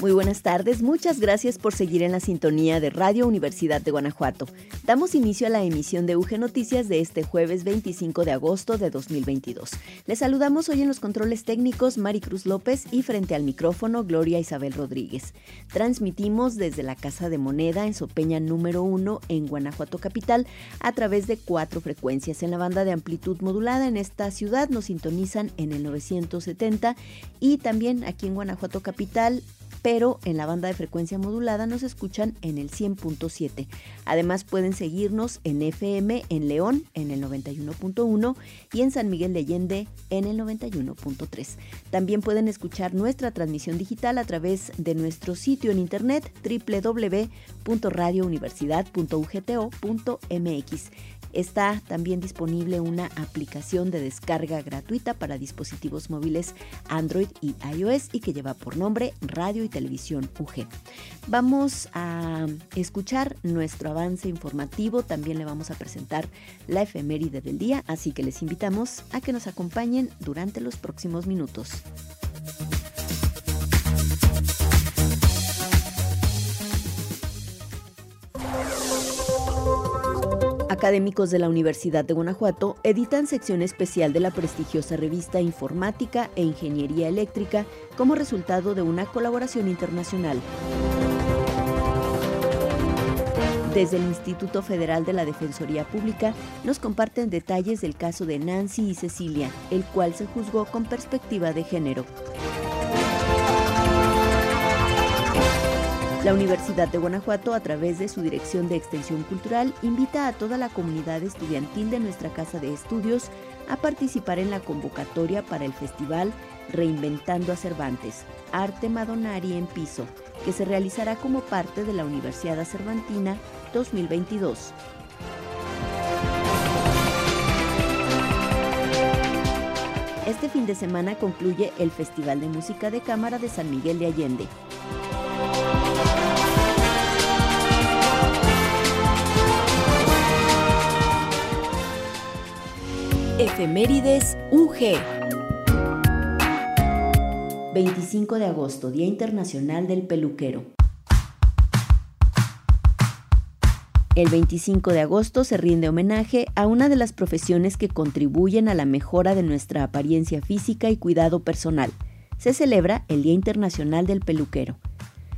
Muy buenas tardes, muchas gracias por seguir en la sintonía de Radio Universidad de Guanajuato. Damos inicio a la emisión de UG Noticias de este jueves 25 de agosto de 2022. Les saludamos hoy en los controles técnicos Maricruz López y frente al micrófono Gloria Isabel Rodríguez. Transmitimos desde la Casa de Moneda en Sopeña número 1 en Guanajuato Capital a través de cuatro frecuencias en la banda de amplitud modulada en esta ciudad. Nos sintonizan en el 970 y también aquí en Guanajuato Capital pero en la banda de frecuencia modulada nos escuchan en el 100.7. Además pueden seguirnos en FM en León en el 91.1 y en San Miguel de Allende en el 91.3. También pueden escuchar nuestra transmisión digital a través de nuestro sitio en internet www.radiouniversidad.ugto.mx. Está también disponible una aplicación de descarga gratuita para dispositivos móviles Android y iOS y que lleva por nombre Radio y Televisión UG. Vamos a escuchar nuestro avance informativo, también le vamos a presentar la efeméride del día, así que les invitamos a que nos acompañen durante los próximos minutos. Académicos de la Universidad de Guanajuato editan sección especial de la prestigiosa revista Informática e Ingeniería Eléctrica como resultado de una colaboración internacional. Desde el Instituto Federal de la Defensoría Pública nos comparten detalles del caso de Nancy y Cecilia, el cual se juzgó con perspectiva de género. La Universidad de Guanajuato, a través de su Dirección de Extensión Cultural, invita a toda la comunidad estudiantil de nuestra Casa de Estudios a participar en la convocatoria para el festival Reinventando a Cervantes, Arte Madonari en Piso, que se realizará como parte de la Universidad Cervantina 2022. Este fin de semana concluye el Festival de Música de Cámara de San Miguel de Allende. Efemérides UG. 25 de agosto, Día Internacional del Peluquero. El 25 de agosto se rinde homenaje a una de las profesiones que contribuyen a la mejora de nuestra apariencia física y cuidado personal. Se celebra el Día Internacional del Peluquero.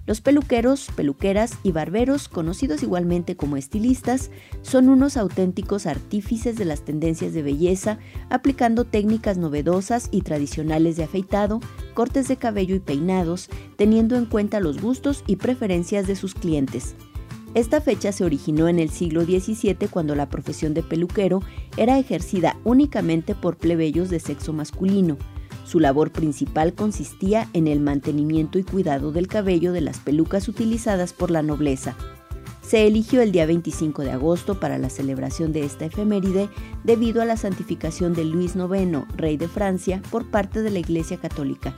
Los peluqueros, peluqueras y barberos, conocidos igualmente como estilistas, son unos auténticos artífices de las tendencias de belleza, aplicando técnicas novedosas y tradicionales de afeitado, cortes de cabello y peinados, teniendo en cuenta los gustos y preferencias de sus clientes. Esta fecha se originó en el siglo XVII cuando la profesión de peluquero era ejercida únicamente por plebeyos de sexo masculino, su labor principal consistía en el mantenimiento y cuidado del cabello de las pelucas utilizadas por la nobleza. Se eligió el día 25 de agosto para la celebración de esta efeméride debido a la santificación de Luis IX, rey de Francia, por parte de la Iglesia Católica.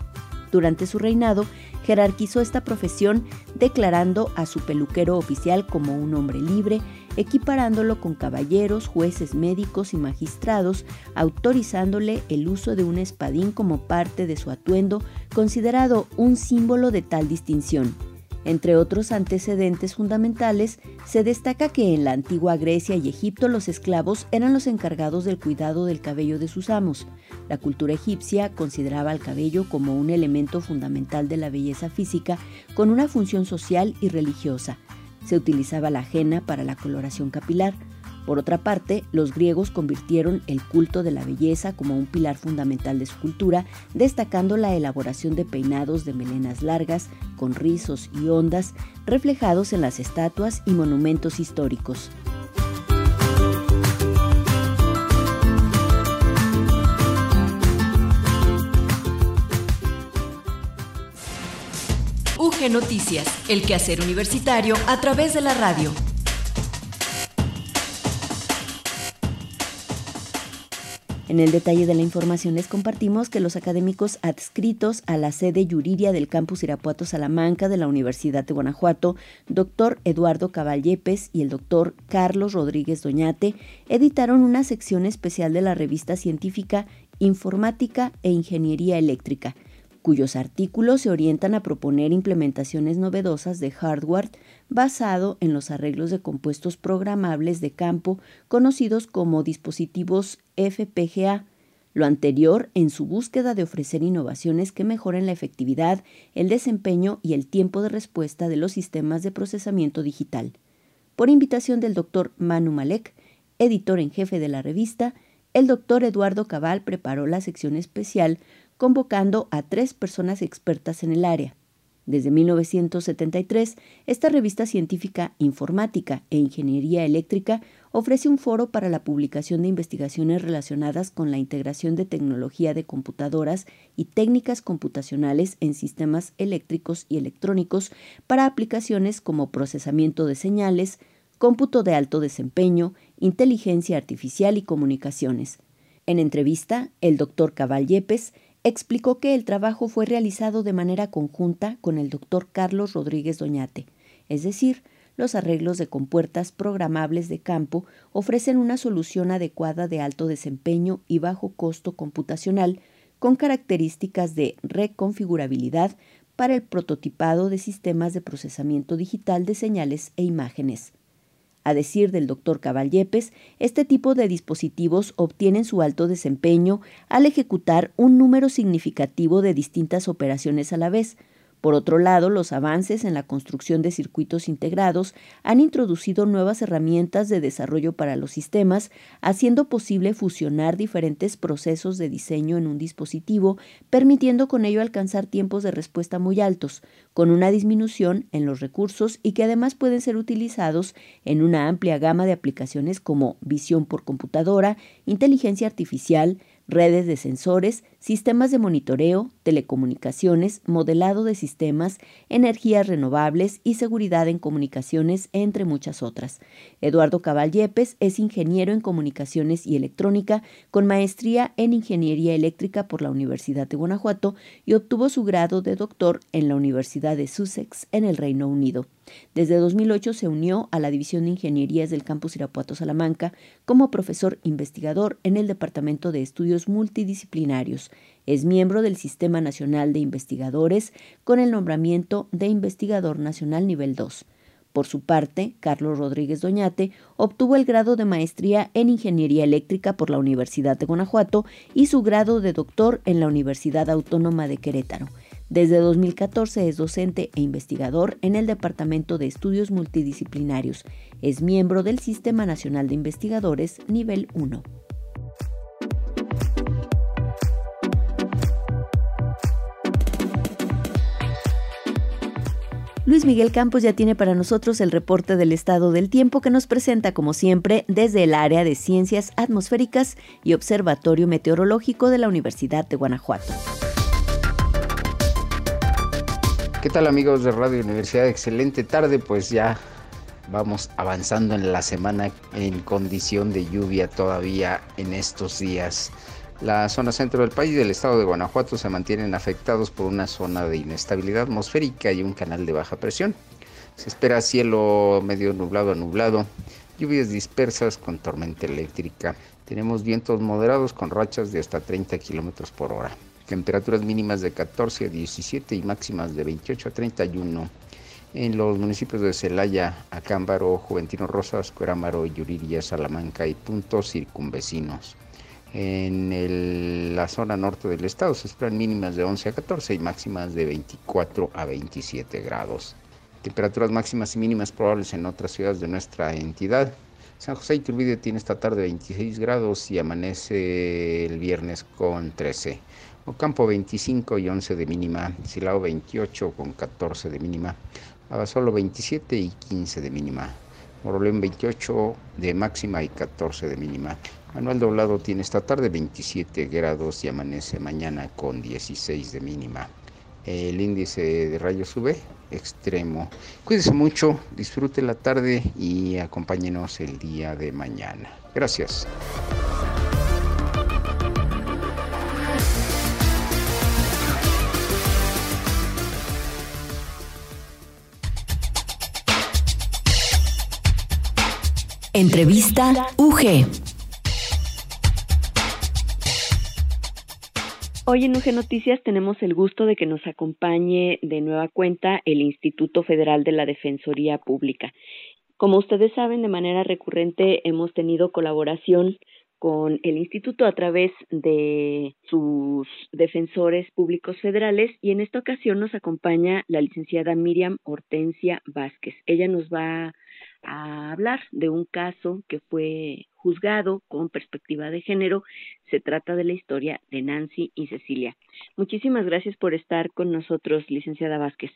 Durante su reinado, jerarquizó esta profesión declarando a su peluquero oficial como un hombre libre, equiparándolo con caballeros, jueces médicos y magistrados, autorizándole el uso de un espadín como parte de su atuendo, considerado un símbolo de tal distinción. Entre otros antecedentes fundamentales, se destaca que en la antigua Grecia y Egipto los esclavos eran los encargados del cuidado del cabello de sus amos. La cultura egipcia consideraba al cabello como un elemento fundamental de la belleza física con una función social y religiosa. Se utilizaba la ajena para la coloración capilar, por otra parte, los griegos convirtieron el culto de la belleza como un pilar fundamental de su cultura, destacando la elaboración de peinados de melenas largas, con rizos y ondas, reflejados en las estatuas y monumentos históricos. UG Noticias, el quehacer universitario a través de la radio. En el detalle de la información les compartimos que los académicos adscritos a la sede Yuriria del campus Irapuato Salamanca de la Universidad de Guanajuato, doctor Eduardo Cabal Yepes y el doctor Carlos Rodríguez Doñate, editaron una sección especial de la revista científica Informática e Ingeniería Eléctrica, cuyos artículos se orientan a proponer implementaciones novedosas de hardware basado en los arreglos de compuestos programables de campo conocidos como dispositivos FPGA, lo anterior en su búsqueda de ofrecer innovaciones que mejoren la efectividad, el desempeño y el tiempo de respuesta de los sistemas de procesamiento digital. Por invitación del doctor Manu Malek, editor en jefe de la revista, el doctor Eduardo Cabal preparó la sección especial convocando a tres personas expertas en el área. Desde 1973, esta revista científica Informática e Ingeniería Eléctrica ofrece un foro para la publicación de investigaciones relacionadas con la integración de tecnología de computadoras y técnicas computacionales en sistemas eléctricos y electrónicos para aplicaciones como procesamiento de señales, cómputo de alto desempeño, inteligencia artificial y comunicaciones. En entrevista, el doctor Cabal Yepes explicó que el trabajo fue realizado de manera conjunta con el doctor Carlos Rodríguez Doñate, es decir, los arreglos de compuertas programables de campo ofrecen una solución adecuada de alto desempeño y bajo costo computacional con características de reconfigurabilidad para el prototipado de sistemas de procesamiento digital de señales e imágenes. A decir del doctor Cabal Yepes, este tipo de dispositivos obtienen su alto desempeño al ejecutar un número significativo de distintas operaciones a la vez, por otro lado, los avances en la construcción de circuitos integrados han introducido nuevas herramientas de desarrollo para los sistemas, haciendo posible fusionar diferentes procesos de diseño en un dispositivo, permitiendo con ello alcanzar tiempos de respuesta muy altos, con una disminución en los recursos y que además pueden ser utilizados en una amplia gama de aplicaciones como visión por computadora, inteligencia artificial, redes de sensores, sistemas de monitoreo, telecomunicaciones, modelado de sistemas, energías renovables y seguridad en comunicaciones, entre muchas otras. Eduardo Cabal Yepes es ingeniero en comunicaciones y electrónica con maestría en ingeniería eléctrica por la Universidad de Guanajuato y obtuvo su grado de doctor en la Universidad de Sussex en el Reino Unido. Desde 2008 se unió a la División de Ingenierías del Campus Irapuato Salamanca como profesor investigador en el Departamento de Estudios Multidisciplinarios. Es miembro del Sistema Nacional de Investigadores con el nombramiento de Investigador Nacional Nivel 2. Por su parte, Carlos Rodríguez Doñate obtuvo el grado de maestría en Ingeniería Eléctrica por la Universidad de Guanajuato y su grado de doctor en la Universidad Autónoma de Querétaro. Desde 2014 es docente e investigador en el Departamento de Estudios Multidisciplinarios. Es miembro del Sistema Nacional de Investigadores Nivel 1. Luis Miguel Campos ya tiene para nosotros el reporte del estado del tiempo que nos presenta, como siempre, desde el área de Ciencias Atmosféricas y Observatorio Meteorológico de la Universidad de Guanajuato. ¿Qué tal amigos de Radio Universidad? Excelente tarde, pues ya vamos avanzando en la semana en condición de lluvia todavía en estos días. La zona centro del país y del estado de Guanajuato se mantienen afectados por una zona de inestabilidad atmosférica y un canal de baja presión. Se espera cielo medio nublado a nublado, lluvias dispersas con tormenta eléctrica. Tenemos vientos moderados con rachas de hasta 30 kilómetros por hora temperaturas mínimas de 14 a 17 y máximas de 28 a 31 en los municipios de Celaya, Acámbaro, Juventino Rosas, Cuerámaro, Yuriria, Salamanca y puntos circunvecinos. En la zona norte del estado se esperan mínimas de 11 a 14 y máximas de 24 a 27 grados. Temperaturas máximas y mínimas probables en otras ciudades de nuestra entidad. San José Iturbide tiene esta tarde 26 grados y amanece el viernes con 13. Ocampo 25 y 11 de mínima, Silao 28 con 14 de mínima, Abasolo 27 y 15 de mínima, Morolén 28 de máxima y 14 de mínima. Manuel Doblado tiene esta tarde 27 grados y amanece mañana con 16 de mínima. El índice de rayos UV extremo. Cuídense mucho, disfrute la tarde y acompáñenos el día de mañana. Gracias. Entrevista UG. Hoy en UG Noticias tenemos el gusto de que nos acompañe de nueva cuenta el Instituto Federal de la Defensoría Pública. Como ustedes saben, de manera recurrente hemos tenido colaboración con el instituto a través de sus defensores públicos federales y en esta ocasión nos acompaña la licenciada Miriam Hortensia Vázquez. Ella nos va a hablar de un caso que fue juzgado con perspectiva de género. Se trata de la historia de Nancy y Cecilia. Muchísimas gracias por estar con nosotros, licenciada Vázquez.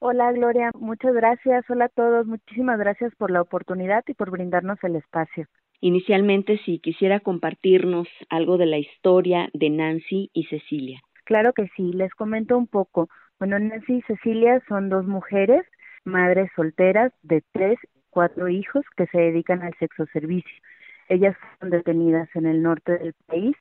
Hola Gloria, muchas gracias. Hola a todos, muchísimas gracias por la oportunidad y por brindarnos el espacio. Inicialmente, si quisiera compartirnos algo de la historia de Nancy y Cecilia. Claro que sí, les comento un poco. Bueno, Nancy y Cecilia son dos mujeres, madres solteras de tres cuatro hijos que se dedican al sexo servicio. Ellas fueron detenidas en el norte del país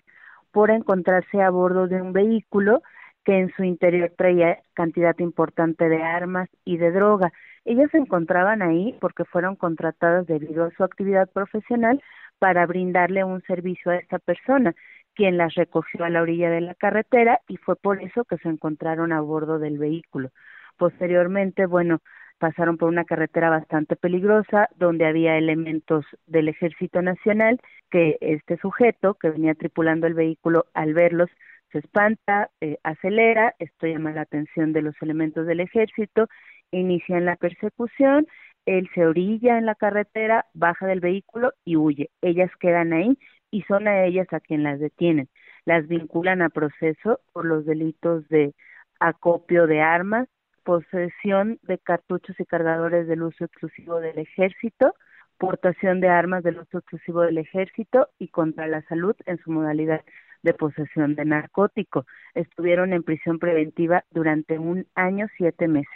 por encontrarse a bordo de un vehículo que en su interior traía cantidad importante de armas y de droga. Ellas se encontraban ahí porque fueron contratadas debido a su actividad profesional para brindarle un servicio a esta persona, quien las recogió a la orilla de la carretera y fue por eso que se encontraron a bordo del vehículo. Posteriormente, bueno, pasaron por una carretera bastante peligrosa donde había elementos del Ejército Nacional que este sujeto que venía tripulando el vehículo al verlos se espanta, eh, acelera, esto llama la atención de los elementos del ejército, inician la persecución, él se orilla en la carretera, baja del vehículo y huye. Ellas quedan ahí y son a ellas a quien las detienen. Las vinculan a proceso por los delitos de acopio de armas, posesión de cartuchos y cargadores del uso exclusivo del ejército, portación de armas del uso exclusivo del ejército y contra la salud en su modalidad de posesión de narcótico. Estuvieron en prisión preventiva durante un año, siete meses.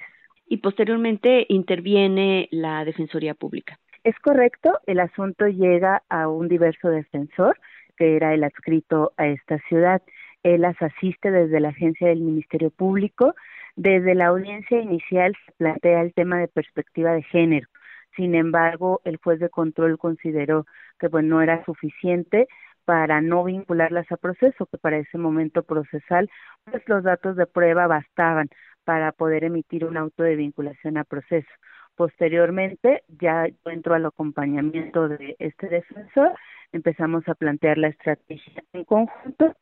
Y posteriormente interviene la Defensoría Pública. Es correcto, el asunto llega a un diverso defensor, que era el adscrito a esta ciudad. Él las asiste desde la agencia del Ministerio Público desde la audiencia inicial se plantea el tema de perspectiva de género. Sin embargo, el juez de control consideró que pues, no era suficiente para no vincularlas a proceso, que para ese momento procesal, pues los datos de prueba bastaban para poder emitir un auto de vinculación a proceso. Posteriormente, ya entro al acompañamiento de este defensor, empezamos a plantear la estrategia en conjunto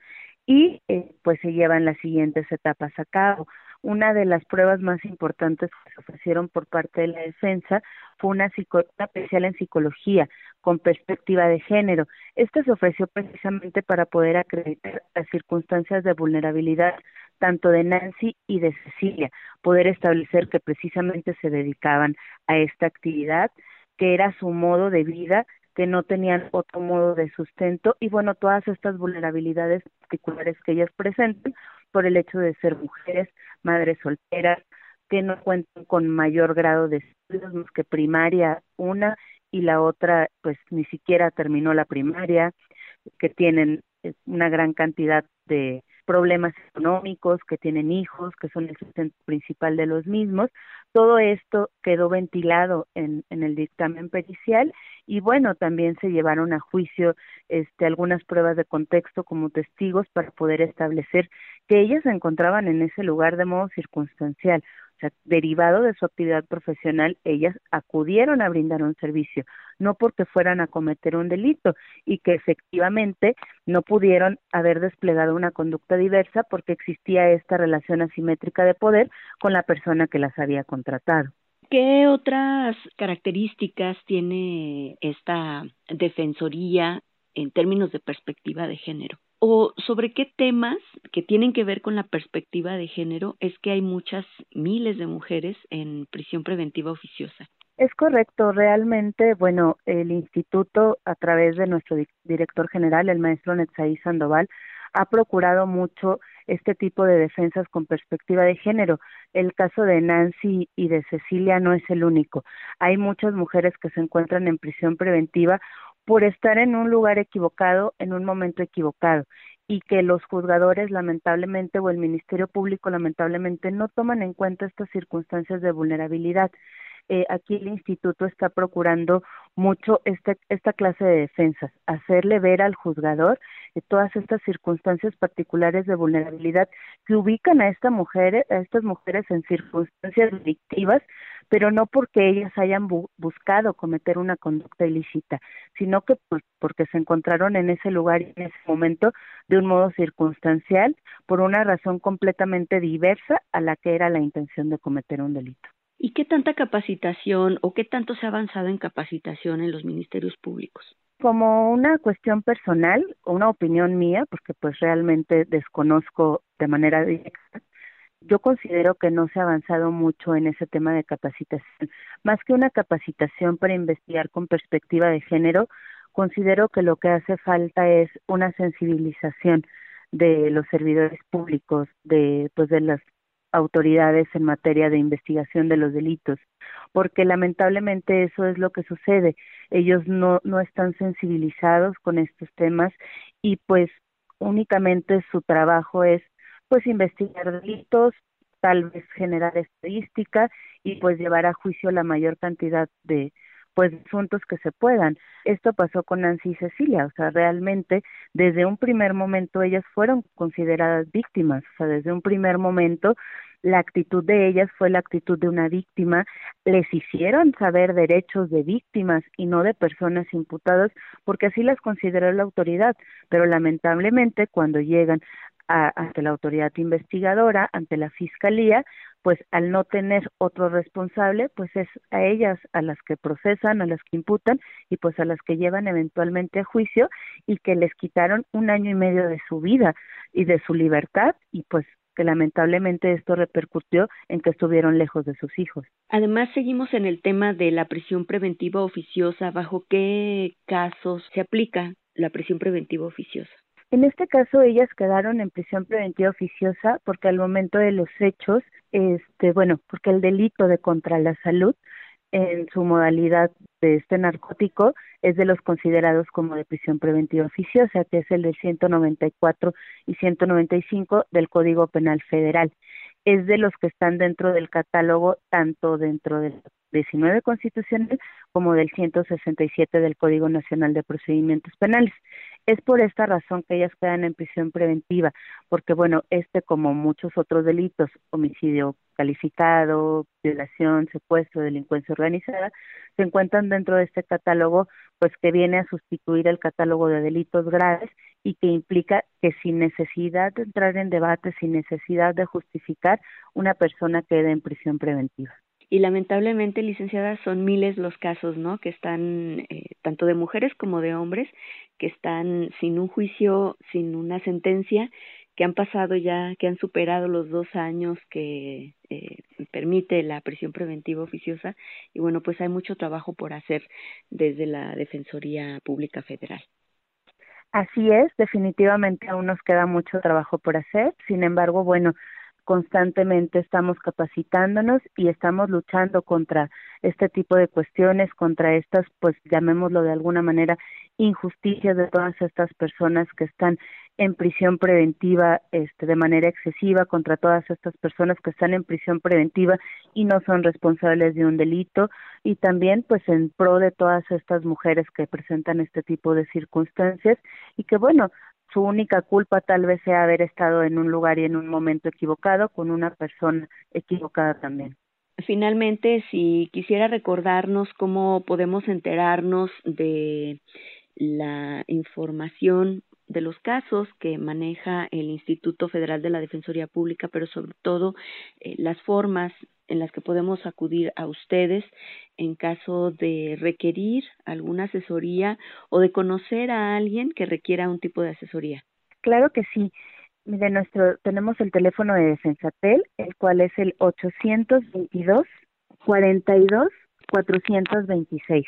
y eh, pues se llevan las siguientes etapas a cabo. Una de las pruebas más importantes que se ofrecieron por parte de la defensa fue una, especial en psicología con perspectiva de género. Esta se ofreció precisamente para poder acreditar las circunstancias de vulnerabilidad tanto de Nancy y de Cecilia, poder establecer que precisamente se dedicaban a esta actividad, que era su modo de vida, que no tenían otro modo de sustento y bueno, todas estas vulnerabilidades particulares que ellas presentan por el hecho de ser mujeres, madres solteras, que no cuentan con mayor grado de estudios que primaria una y la otra pues ni siquiera terminó la primaria, que tienen eh, una gran cantidad de problemas económicos, que tienen hijos, que son el sustento principal de los mismos. Todo esto quedó ventilado en, en el dictamen pericial y bueno, también se llevaron a juicio este, algunas pruebas de contexto como testigos para poder establecer que ellas se encontraban en ese lugar de modo circunstancial. O sea, derivado de su actividad profesional, ellas acudieron a brindar un servicio, no porque fueran a cometer un delito y que efectivamente no pudieron haber desplegado una conducta diversa porque existía esta relación asimétrica de poder con la persona que las había contratado. ¿Qué otras características tiene esta defensoría en términos de perspectiva de género? O sobre qué temas que tienen que ver con la perspectiva de género es que hay muchas miles de mujeres en prisión preventiva oficiosa. Es correcto, realmente, bueno, el instituto a través de nuestro director general, el maestro Netzaí Sandoval, ha procurado mucho este tipo de defensas con perspectiva de género. El caso de Nancy y de Cecilia no es el único. Hay muchas mujeres que se encuentran en prisión preventiva por estar en un lugar equivocado en un momento equivocado y que los juzgadores lamentablemente o el Ministerio Público lamentablemente no toman en cuenta estas circunstancias de vulnerabilidad. eh, aquí el instituto está procurando mucho este, esta clase de defensas, hacerle ver al juzgador todas estas circunstancias particulares de vulnerabilidad que ubican a esta mujer, a estas mujeres en circunstancias delictivas, pero no porque ellas hayan buscado cometer una conducta ilícita, sino que pues, porque se encontraron en ese lugar y en ese momento de un modo circunstancial por una razón completamente diversa a la que era la intención de cometer un delito. ¿Y qué tanta capacitación o qué tanto se ha avanzado en capacitación en los ministerios públicos? Como una cuestión personal, una opinión mía, porque pues realmente desconozco de manera directa, yo considero que no se ha avanzado mucho en ese tema de capacitación. Más que una capacitación para investigar con perspectiva de género, considero que lo que hace falta es una sensibilización de los servidores públicos, de pues de las autoridades en materia de investigación de los delitos, porque lamentablemente eso es lo que sucede. Ellos no no están sensibilizados con estos temas y pues únicamente su trabajo es pues investigar delitos, tal vez generar estadística y pues llevar a juicio la mayor cantidad de pues asuntos que se puedan. Esto pasó con Nancy y Cecilia, o sea, realmente desde un primer momento ellas fueron consideradas víctimas, o sea, desde un primer momento la actitud de ellas fue la actitud de una víctima, les hicieron saber derechos de víctimas y no de personas imputadas, porque así las consideró la autoridad, pero lamentablemente cuando llegan ante la autoridad investigadora, ante la fiscalía, pues al no tener otro responsable, pues es a ellas a las que procesan, a las que imputan y pues a las que llevan eventualmente a juicio y que les quitaron un año y medio de su vida y de su libertad y pues que lamentablemente esto repercutió en que estuvieron lejos de sus hijos. Además, seguimos en el tema de la prisión preventiva oficiosa. ¿Bajo qué casos se aplica la prisión preventiva oficiosa? En este caso ellas quedaron en prisión preventiva oficiosa porque al momento de los hechos, este, bueno, porque el delito de contra la salud en su modalidad de este narcótico es de los considerados como de prisión preventiva oficiosa, que es el de 194 y 195 del Código Penal Federal. Es de los que están dentro del catálogo, tanto dentro del 19 constitucional como del 167 del Código Nacional de Procedimientos Penales. Es por esta razón que ellas quedan en prisión preventiva, porque bueno, este como muchos otros delitos, homicidio calificado, violación, secuestro, delincuencia organizada, se encuentran dentro de este catálogo, pues que viene a sustituir el catálogo de delitos graves y que implica que sin necesidad de entrar en debate, sin necesidad de justificar, una persona quede en prisión preventiva y lamentablemente, licenciada, son miles los casos, ¿no? Que están, eh, tanto de mujeres como de hombres, que están sin un juicio, sin una sentencia, que han pasado ya, que han superado los dos años que eh, permite la prisión preventiva oficiosa. Y bueno, pues hay mucho trabajo por hacer desde la Defensoría Pública Federal. Así es, definitivamente aún nos queda mucho trabajo por hacer. Sin embargo, bueno, constantemente estamos capacitándonos y estamos luchando contra este tipo de cuestiones, contra estas, pues llamémoslo de alguna manera, injusticias de todas estas personas que están en prisión preventiva este, de manera excesiva, contra todas estas personas que están en prisión preventiva y no son responsables de un delito, y también pues en pro de todas estas mujeres que presentan este tipo de circunstancias. Y que bueno, su única culpa tal vez sea haber estado en un lugar y en un momento equivocado con una persona equivocada también. Finalmente, si quisiera recordarnos cómo podemos enterarnos de la información de los casos que maneja el Instituto Federal de la Defensoría Pública, pero sobre todo eh, las formas en las que podemos acudir a ustedes en caso de requerir alguna asesoría o de conocer a alguien que requiera un tipo de asesoría. Claro que sí. De nuestro tenemos el teléfono de Defensatel, el cual es el 822 42 426.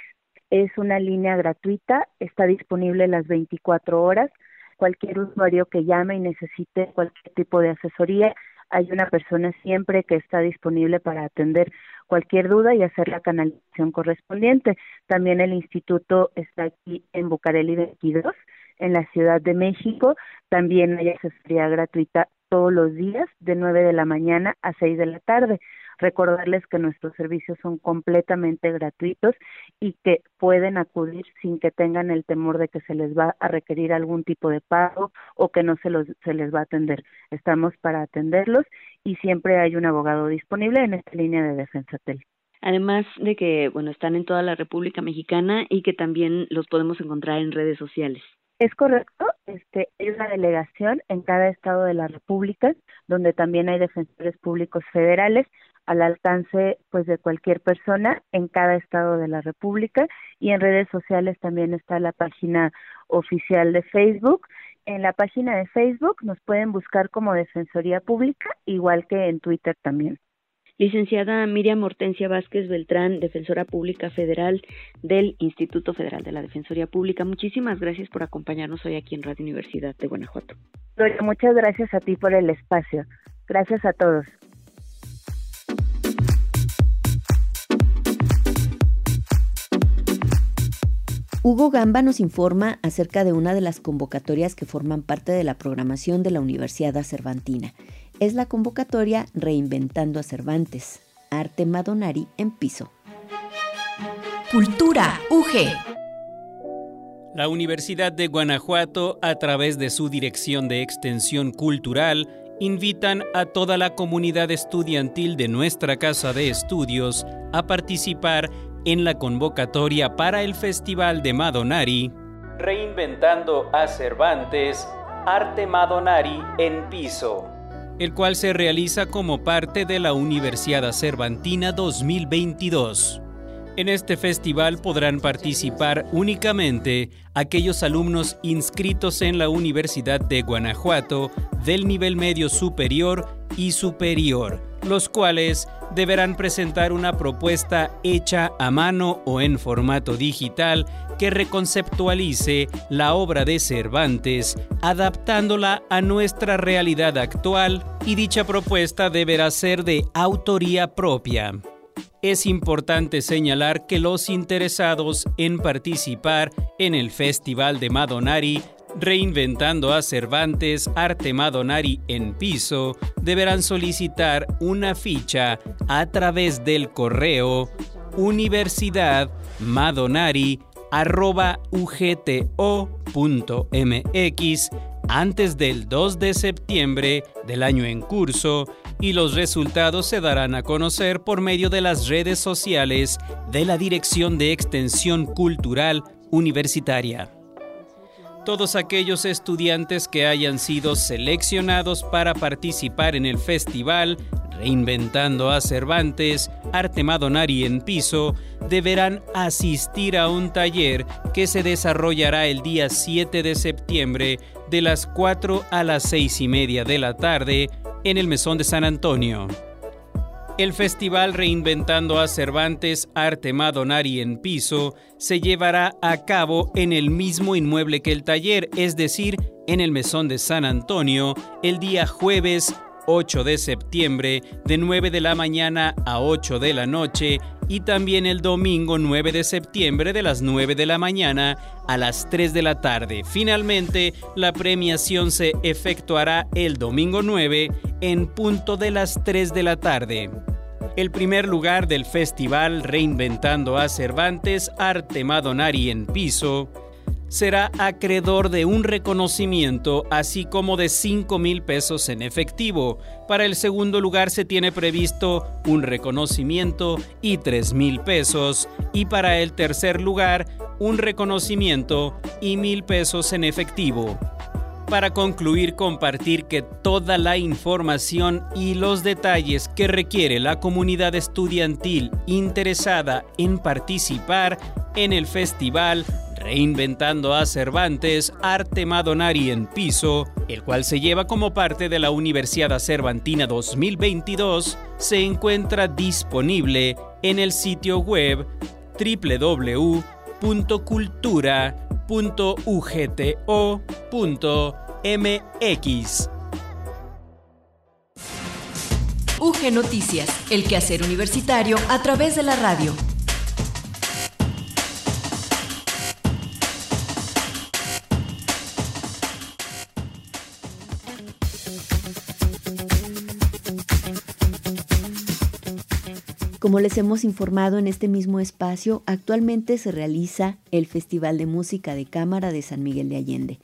Es una línea gratuita, está disponible las 24 horas. Cualquier usuario que llame y necesite cualquier tipo de asesoría, hay una persona siempre que está disponible para atender cualquier duda y hacer la canalización correspondiente. También el instituto está aquí en Bucareli 22, en la Ciudad de México. También hay asesoría gratuita todos los días de 9 de la mañana a 6 de la tarde. Recordarles que nuestros servicios son completamente gratuitos y que pueden acudir sin que tengan el temor de que se les va a requerir algún tipo de pago o que no se, los, se les va a atender. Estamos para atenderlos y siempre hay un abogado disponible en esta línea de defensa tel. Además de que, bueno, están en toda la República Mexicana y que también los podemos encontrar en redes sociales. Es correcto, este, hay una delegación en cada estado de la República, donde también hay defensores públicos federales al alcance pues de cualquier persona en cada estado de la República y en redes sociales también está la página oficial de Facebook. En la página de Facebook nos pueden buscar como Defensoría Pública, igual que en Twitter también. Licenciada Miriam Hortensia Vázquez Beltrán, Defensora Pública Federal del Instituto Federal de la Defensoría Pública, muchísimas gracias por acompañarnos hoy aquí en Radio Universidad de Guanajuato. Muchas gracias a ti por el espacio. Gracias a todos. Hugo Gamba nos informa acerca de una de las convocatorias que forman parte de la programación de la Universidad Cervantina es la convocatoria Reinventando a Cervantes, Arte Madonari en piso. Cultura UG. La Universidad de Guanajuato, a través de su Dirección de Extensión Cultural, invitan a toda la comunidad estudiantil de nuestra Casa de Estudios a participar en la convocatoria para el Festival de Madonari, Reinventando a Cervantes, Arte Madonari en piso el cual se realiza como parte de la Universidad Cervantina 2022. En este festival podrán participar únicamente aquellos alumnos inscritos en la Universidad de Guanajuato del nivel medio superior y superior, los cuales deberán presentar una propuesta hecha a mano o en formato digital que reconceptualice la obra de Cervantes, adaptándola a nuestra realidad actual y dicha propuesta deberá ser de autoría propia. Es importante señalar que los interesados en participar en el Festival de Madonari Reinventando a Cervantes Arte Madonari en piso, deberán solicitar una ficha a través del correo universidad ugto.mx antes del 2 de septiembre del año en curso y los resultados se darán a conocer por medio de las redes sociales de la Dirección de Extensión Cultural Universitaria. Todos aquellos estudiantes que hayan sido seleccionados para participar en el festival Reinventando a Cervantes, Arte Madonari en Piso, deberán asistir a un taller que se desarrollará el día 7 de septiembre de las 4 a las 6 y media de la tarde en el Mesón de San Antonio. El festival Reinventando a Cervantes Arte Madonari en Piso se llevará a cabo en el mismo inmueble que el taller, es decir, en el Mesón de San Antonio, el día jueves 8 de septiembre de 9 de la mañana a 8 de la noche y también el domingo 9 de septiembre de las 9 de la mañana a las 3 de la tarde. Finalmente, la premiación se efectuará el domingo 9 en punto de las 3 de la tarde. El primer lugar del festival Reinventando a Cervantes Arte Madonari en Piso será acreedor de un reconocimiento así como de 5 mil pesos en efectivo. Para el segundo lugar se tiene previsto un reconocimiento y 3 mil pesos y para el tercer lugar un reconocimiento y mil pesos en efectivo. Para concluir, compartir que toda la información y los detalles que requiere la comunidad estudiantil interesada en participar en el festival Reinventando a Cervantes, Arte Madonari en Piso, el cual se lleva como parte de la Universidad Cervantina 2022, se encuentra disponible en el sitio web www.cultura.ugto.mx. UG Noticias, el quehacer universitario a través de la radio. Como les hemos informado en este mismo espacio, actualmente se realiza el Festival de Música de Cámara de San Miguel de Allende.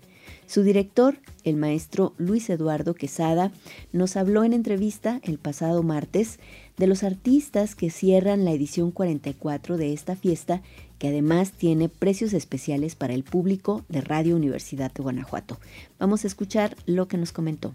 Su director, el maestro Luis Eduardo Quesada, nos habló en entrevista el pasado martes de los artistas que cierran la edición 44 de esta fiesta, que además tiene precios especiales para el público de Radio Universidad de Guanajuato. Vamos a escuchar lo que nos comentó.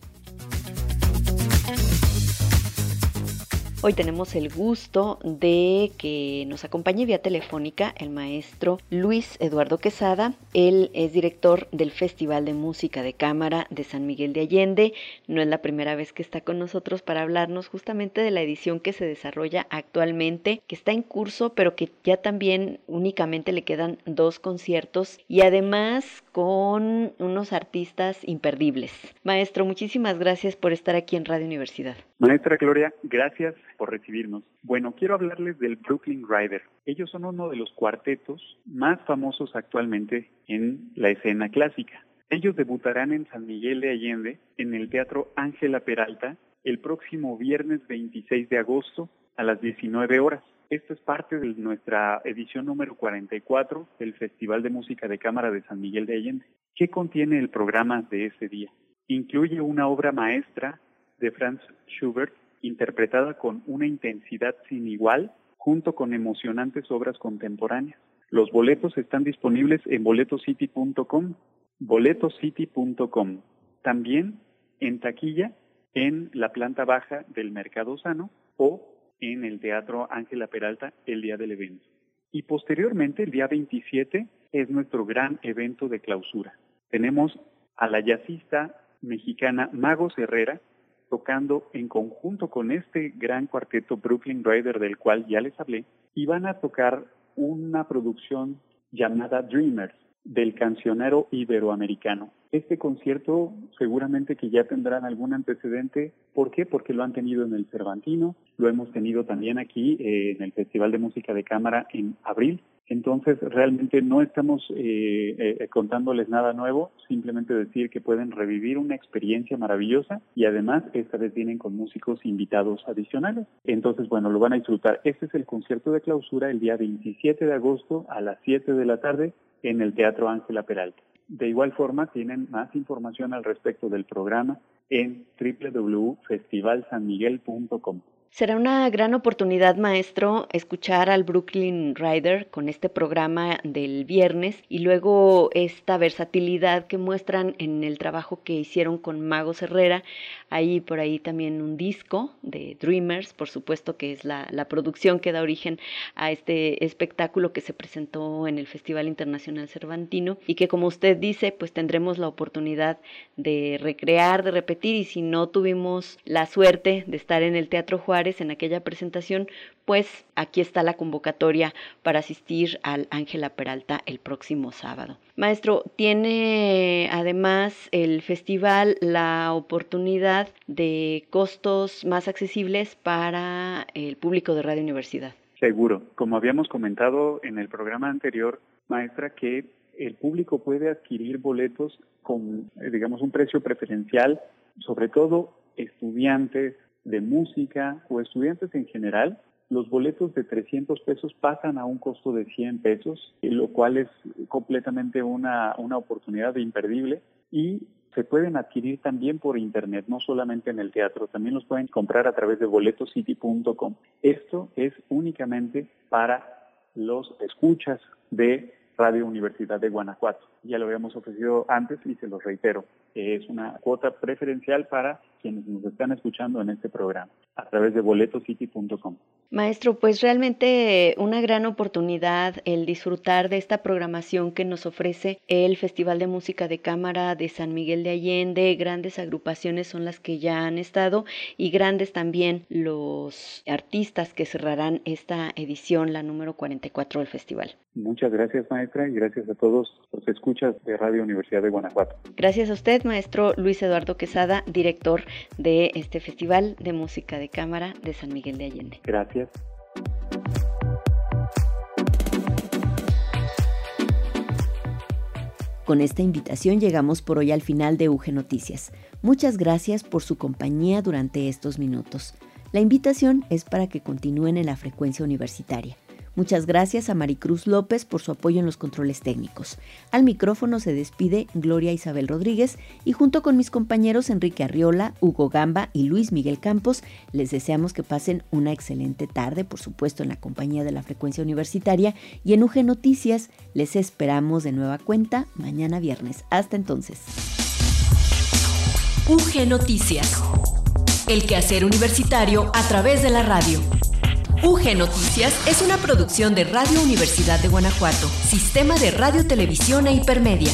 Hoy tenemos el gusto de que nos acompañe vía telefónica el maestro Luis Eduardo Quesada. Él es director del Festival de Música de Cámara de San Miguel de Allende. No es la primera vez que está con nosotros para hablarnos justamente de la edición que se desarrolla actualmente, que está en curso, pero que ya también únicamente le quedan dos conciertos y además con unos artistas imperdibles. Maestro, muchísimas gracias por estar aquí en Radio Universidad. Maestra Gloria, gracias por recibirnos. Bueno, quiero hablarles del Brooklyn Rider. Ellos son uno de los cuartetos más famosos actualmente en la escena clásica. Ellos debutarán en San Miguel de Allende en el Teatro Ángela Peralta el próximo viernes 26 de agosto a las 19 horas. Esto es parte de nuestra edición número 44 del Festival de Música de Cámara de San Miguel de Allende. ¿Qué contiene el programa de ese día? Incluye una obra maestra de Franz Schubert, interpretada con una intensidad sin igual, junto con emocionantes obras contemporáneas. Los boletos están disponibles en boletocity.com, boletocity.com. También en taquilla en la planta baja del Mercado Sano o en el Teatro Ángela Peralta el día del evento. Y posteriormente, el día 27, es nuestro gran evento de clausura. Tenemos a la jazzista mexicana Magos Herrera, tocando en conjunto con este gran cuarteto Brooklyn Rider del cual ya les hablé, y van a tocar una producción llamada Dreamers del cancionero iberoamericano. Este concierto seguramente que ya tendrán algún antecedente. ¿Por qué? Porque lo han tenido en el Cervantino, lo hemos tenido también aquí eh, en el Festival de Música de Cámara en abril entonces, realmente no estamos eh, eh, contándoles nada nuevo, simplemente decir que pueden revivir una experiencia maravillosa y además esta vez vienen con músicos invitados adicionales. Entonces, bueno, lo van a disfrutar. Este es el concierto de clausura el día 27 de agosto a las 7 de la tarde en el Teatro Ángela Peralta. De igual forma, tienen más información al respecto del programa en www.festivalsanmiguel.com. Será una gran oportunidad, maestro, escuchar al Brooklyn Rider con este programa del viernes y luego esta versatilidad que muestran en el trabajo que hicieron con Magos Herrera. Hay por ahí también un disco de Dreamers, por supuesto que es la, la producción que da origen a este espectáculo que se presentó en el Festival Internacional Cervantino y que como usted dice, pues tendremos la oportunidad de recrear, de repetir y si no tuvimos la suerte de estar en el Teatro Juárez, en aquella presentación, pues aquí está la convocatoria para asistir al Ángela Peralta el próximo sábado. Maestro, tiene además el festival la oportunidad de costos más accesibles para el público de Radio Universidad. Seguro, como habíamos comentado en el programa anterior, maestra, que el público puede adquirir boletos con, eh, digamos, un precio preferencial, sobre todo estudiantes, de música o estudiantes en general, los boletos de 300 pesos pasan a un costo de 100 pesos, lo cual es completamente una, una oportunidad imperdible y se pueden adquirir también por internet, no solamente en el teatro, también los pueden comprar a través de boletoscity.com. Esto es únicamente para los escuchas de Radio Universidad de Guanajuato. Ya lo habíamos ofrecido antes y se lo reitero. Es una cuota preferencial para quienes nos están escuchando en este programa a través de boletocity.com. Maestro, pues realmente una gran oportunidad el disfrutar de esta programación que nos ofrece el Festival de Música de Cámara de San Miguel de Allende. Grandes agrupaciones son las que ya han estado y grandes también los artistas que cerrarán esta edición, la número 44 del festival. Muchas gracias, maestra, y gracias a todos los escuchas de Radio Universidad de Guanajuato. Gracias a usted, maestro Luis Eduardo Quesada, director de este Festival de Música de Cámara de San Miguel de Allende. Con esta invitación llegamos por hoy al final de UG Noticias. Muchas gracias por su compañía durante estos minutos. La invitación es para que continúen en la frecuencia universitaria. Muchas gracias a Maricruz López por su apoyo en los controles técnicos. Al micrófono se despide Gloria Isabel Rodríguez y junto con mis compañeros Enrique Arriola, Hugo Gamba y Luis Miguel Campos, les deseamos que pasen una excelente tarde, por supuesto en la compañía de la frecuencia universitaria y en UG Noticias les esperamos de nueva cuenta mañana viernes. Hasta entonces. UG Noticias. El quehacer universitario a través de la radio. UG Noticias es una producción de Radio Universidad de Guanajuato, Sistema de Radio, Televisión e Hipermedia.